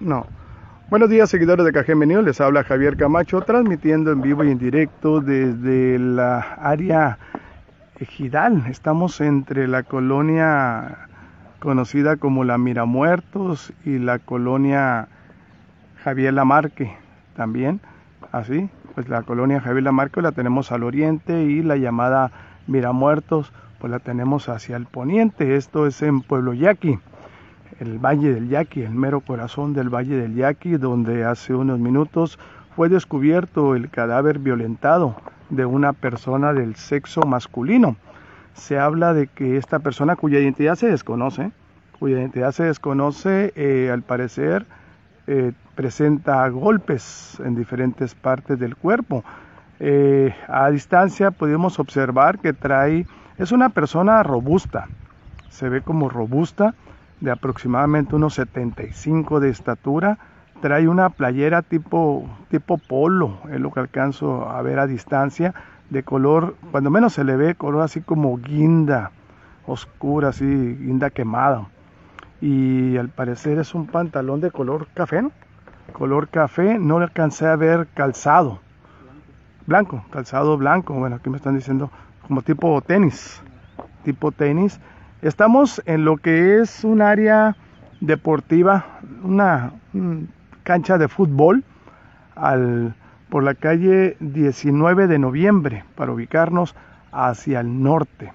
No. Buenos días, seguidores de News. Les habla Javier Camacho, transmitiendo en vivo y en directo desde la área ejidal. Estamos entre la colonia conocida como la Miramuertos y la colonia Javier Lamarque también. Así, pues la colonia Javier Lamarque la tenemos al oriente y la llamada Miramuertos pues la tenemos hacia el poniente. Esto es en Pueblo Yaqui el Valle del Yaqui, el mero corazón del Valle del Yaqui, donde hace unos minutos fue descubierto el cadáver violentado de una persona del sexo masculino. Se habla de que esta persona cuya identidad se desconoce, cuya identidad se desconoce, eh, al parecer eh, presenta golpes en diferentes partes del cuerpo. Eh, a distancia podemos observar que trae, es una persona robusta, se ve como robusta, de aproximadamente unos 75 de estatura. Trae una playera tipo, tipo polo, es lo que alcanzo a ver a distancia, de color, cuando menos se le ve, color así como guinda, oscura, así, guinda quemada. Y al parecer es un pantalón de color café, ¿no? Color café, no le alcancé a ver calzado. Blanco, calzado blanco, bueno, aquí me están diciendo como tipo tenis, tipo tenis Estamos en lo que es un área deportiva, una, cancha de fútbol al, por la calle 19 de noviembre para ubicarnos hacia el norte.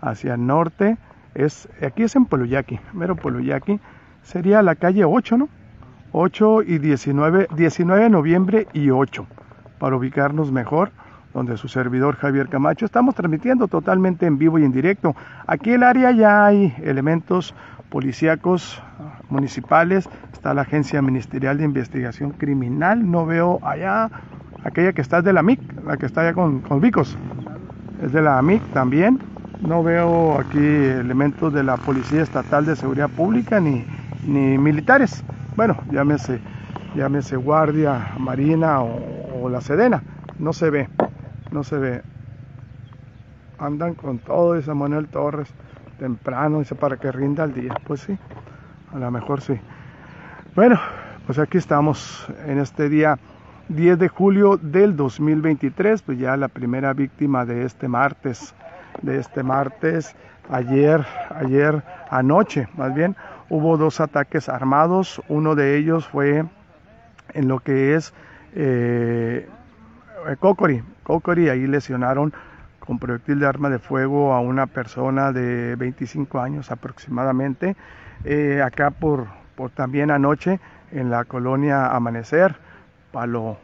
Hacia el norte es, aquí es en Poluyaki, mero Poluyaki, sería la calle 8, ¿no? 8 y 19, 19 de noviembre y 8, para ubicarnos mejor donde su servidor Javier Camacho. Estamos transmitiendo totalmente en vivo y en directo. Aquí el área ya hay elementos policíacos municipales, está la Agencia Ministerial de Investigación Criminal, no veo allá aquella que está de la MIC, la que está allá con, Vicos, es de la MIC también, no veo aquí elementos de la Policía Estatal de Seguridad Pública ni, ni militares, bueno, llámese, llámese Guardia Marina o la Sedena, no se ve no se ve. Andan con todo, dice Manuel Torres, temprano, dice, para que rinda el día. Pues sí, a lo mejor sí. Bueno, pues aquí estamos en este día 10 de julio del 2023, pues ya la primera víctima de este martes, de este martes, ayer, ayer anoche, más bien, hubo dos ataques armados, uno de ellos fue en lo que es eh, Cocori, Cocori, ahí lesionaron con proyectil de arma de fuego a una persona de 25 años aproximadamente. Eh, acá por, por también anoche en la colonia Amanecer, Palo,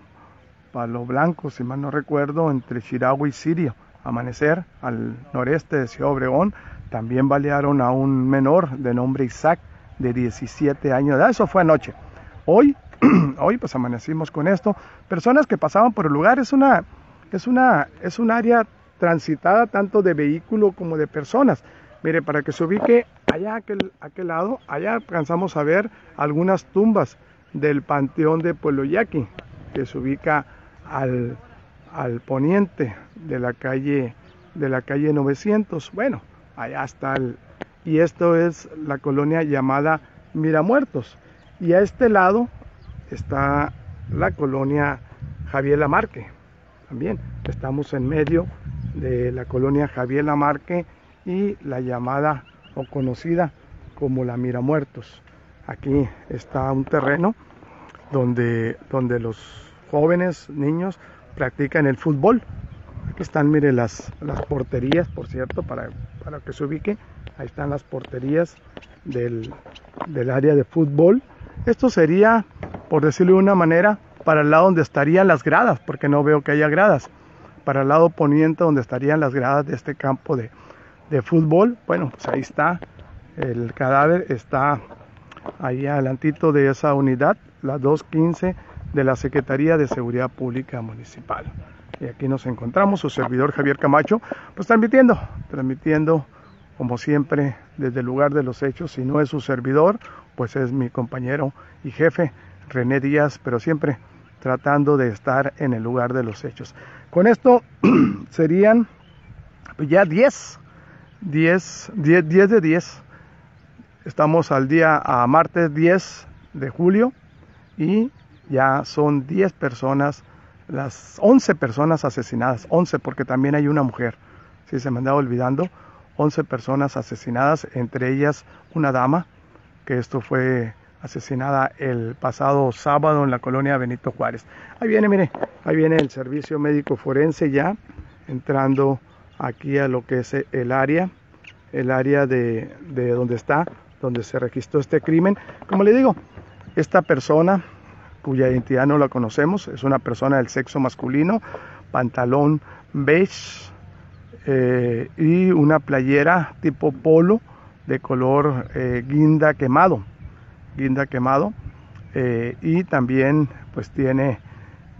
Palo Blanco, si mal no recuerdo, entre Chiragua y Sirio, Amanecer, al noreste de Ciudad Obregón, también balearon a un menor de nombre Isaac, de 17 años de Eso fue anoche. Hoy hoy pues amanecimos con esto. Personas que pasaban por el lugar, es una, es una, es un área transitada tanto de vehículo como de personas. Mire, para que se ubique allá a aquel, aquel lado, allá alcanzamos a ver algunas tumbas del panteón de Pueblo Yaqui, que se ubica al, al poniente de la calle de la calle 900. Bueno, allá está el, y esto es la colonia llamada Miramuertos. Y a este lado está la colonia Javier Lamarque. También estamos en medio de la colonia Javier Lamarque y la llamada o conocida como la Miramuertos. Aquí está un terreno donde, donde los jóvenes, niños, practican el fútbol. Aquí están, mire, las, las porterías, por cierto, para, para que se ubique. Ahí están las porterías del, del área de fútbol. Esto sería por decirlo de una manera, para el lado donde estarían las gradas, porque no veo que haya gradas. Para el lado poniente donde estarían las gradas de este campo de, fútbol, bueno, pues ahí está, el cadáver está ahí adelantito de esa unidad, la 215 de la Secretaría de Seguridad Pública Municipal. Y aquí nos encontramos, su servidor Javier Camacho, pues transmitiendo, transmitiendo como siempre desde el lugar de los hechos, si no es su servidor, pues es mi compañero y jefe René Díaz, pero siempre tratando de estar en el lugar de los hechos. Con esto serían ya 10, 10, 10, 10 de 10. Estamos al día a martes 10 de julio y ya son 10 personas, las 11 personas asesinadas, 11 porque también hay una mujer, si se me andaba olvidando, 11 personas asesinadas, entre ellas una dama, que esto fue asesinada el pasado sábado en la colonia Benito Juárez. Ahí viene, mire, ahí viene el servicio médico forense ya entrando aquí a lo que es el área, el área de, de donde está, donde se registró este crimen. Como le digo, esta persona cuya identidad no la conocemos, es una persona del sexo masculino, pantalón beige eh, y una playera tipo polo de color eh, guinda quemado, guinda quemado eh, y también pues tiene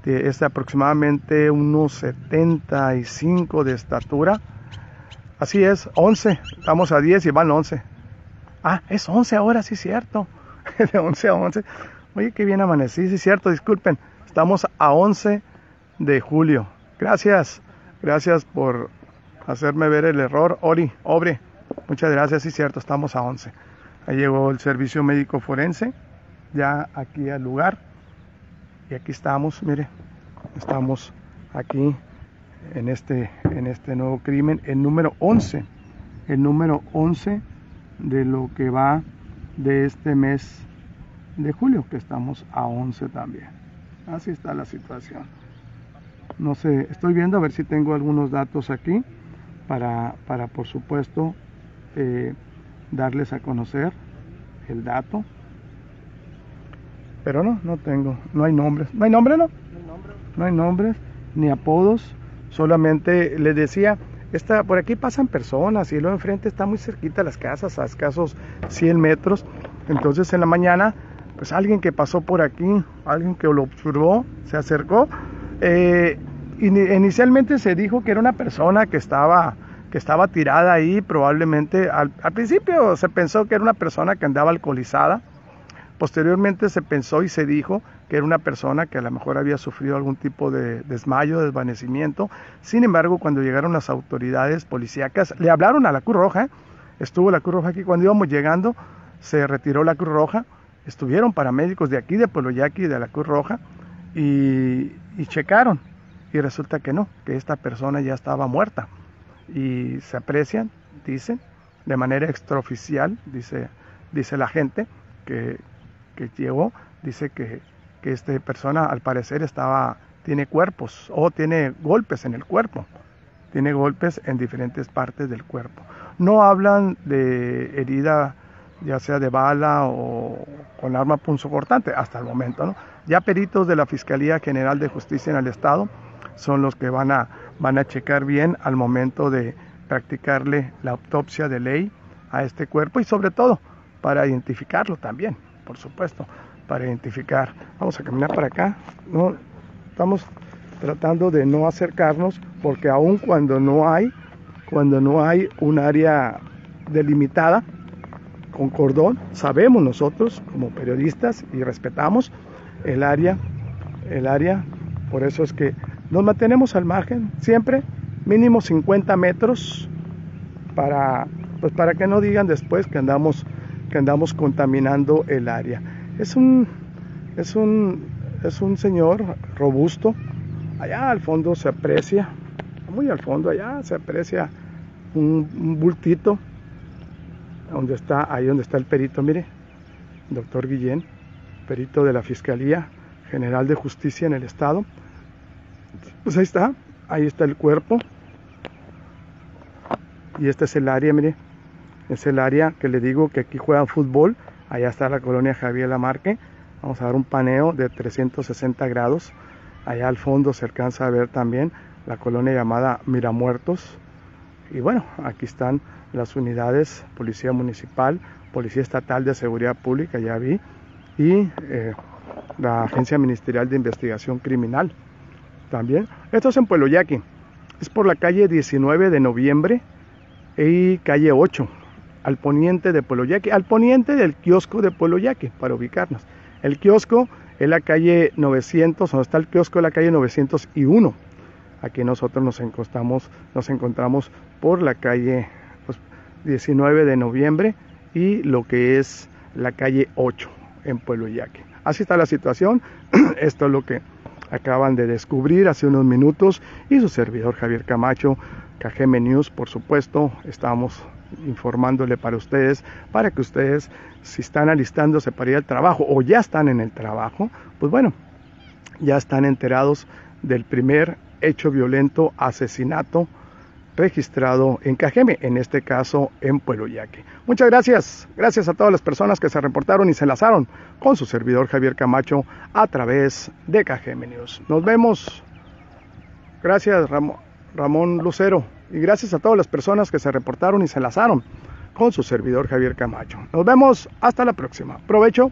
es aproximadamente unos 75 de estatura. Así es, 11, estamos a 10 y van 11. Ah, es 11 ahora, sí, cierto. De 11 a 11. Oye, qué bien amanecí, sí, cierto, disculpen. Estamos a 11 de julio. Gracias, gracias por hacerme ver el error. Ori, Obre, muchas gracias, sí, cierto, estamos a 11. Ahí llegó el servicio médico forense, ya aquí al lugar. Y aquí estamos, mire, estamos aquí en este, en este nuevo crimen, el número 11, el número 11 de lo que va de este mes de julio, que estamos a 11 también. Así está la situación. No sé, estoy viendo a ver si tengo algunos datos aquí para, para por supuesto, eh, darles a conocer el dato. Pero no, no tengo, no hay nombres. ¿No hay nombre, no? No hay nombres, ni apodos. Solamente les decía, está, por aquí pasan personas y luego enfrente está muy cerquita las casas, a escasos 100 metros. Entonces en la mañana pues alguien que pasó por aquí, alguien que lo observó, se acercó. Eh, inicialmente se dijo que era una persona que estaba, estaba tirada ahí, probablemente al, principio se pensó que era una persona que andaba alcoholizada, posteriormente se pensó y se dijo que era una persona que a lo mejor había sufrido algún tipo de desmayo, desvanecimiento. Sin embargo, cuando llegaron las autoridades policíacas, le hablaron a la Cruz Roja, estuvo la Cruz Roja aquí cuando íbamos llegando, se retiró la Cruz Roja, estuvieron paramédicos de aquí, de Pueblo Yaqui, de la Cruz Roja, y, checaron. Y resulta que no, que esta persona ya estaba muerta. Y se aprecian, dicen, de manera extraoficial, dice, dice la gente que, que llegó, dice que, que esta persona al parecer estaba, tiene cuerpos o tiene golpes en el cuerpo, tiene golpes en diferentes partes del cuerpo. No hablan de herida ya sea de bala o con arma punzocortante, hasta el momento. ¿no? Ya peritos de la Fiscalía General de Justicia en el Estado son los que van a, van a checar bien al momento de practicarle la autopsia de ley a este cuerpo y sobre todo para identificarlo también, por supuesto, para identificar. Vamos a caminar para acá. No, estamos tratando de no acercarnos porque aun cuando no hay, cuando no hay un área delimitada, con cordón. Sabemos nosotros como periodistas y respetamos el área, el área. Por eso es que nos mantenemos al margen, siempre mínimo 50 metros para, pues para que no digan después que andamos, que andamos contaminando el área. Es un, es un, es un señor robusto. Allá al fondo se aprecia, muy al fondo allá se aprecia un, un bultito donde está, ahí donde está el perito, mire, doctor Guillén, perito de la Fiscalía General de Justicia en el Estado. Pues ahí está, ahí está el cuerpo. Y este es el área, mire, es el área que le digo que aquí juegan fútbol. Allá está la colonia Javier Lamarque. Vamos a dar un paneo de 360 grados. Allá al fondo se alcanza a ver también la colonia llamada Miramuertos. Y bueno, aquí están las unidades Policía Municipal, Policía Estatal de Seguridad Pública, ya vi, y eh, la Agencia Ministerial de Investigación Criminal también. Esto es en Pueblo Yaqui, es por la calle 19 de noviembre y calle 8, al poniente de Pueblo Yaqui, al poniente del kiosco de Pueblo Yaqui, para ubicarnos. El kiosco es la calle 900, donde está el kiosco de la calle 901. Aquí nosotros nos encontramos, nos encontramos por la calle 19 de noviembre y lo que es la calle 8. en Pueblo Yaque. Así está la situación. Esto es lo que acaban de descubrir hace unos minutos y su servidor Javier Camacho, KGM News, por supuesto, estamos informándole para ustedes, para que ustedes, si están alistándose para ir al trabajo o ya están en el trabajo, pues bueno, ya están enterados del primer hecho violento, asesinato registrado en Cajeme, en este caso en Pueblo Yaque. Muchas gracias, gracias a todas las personas que se reportaron y se enlazaron con su servidor Javier Camacho a través de Cajeme News. Nos vemos. Gracias Ramón, Lucero y gracias a todas las personas que se reportaron y se enlazaron con su servidor Javier Camacho. Nos vemos hasta la próxima. Provecho.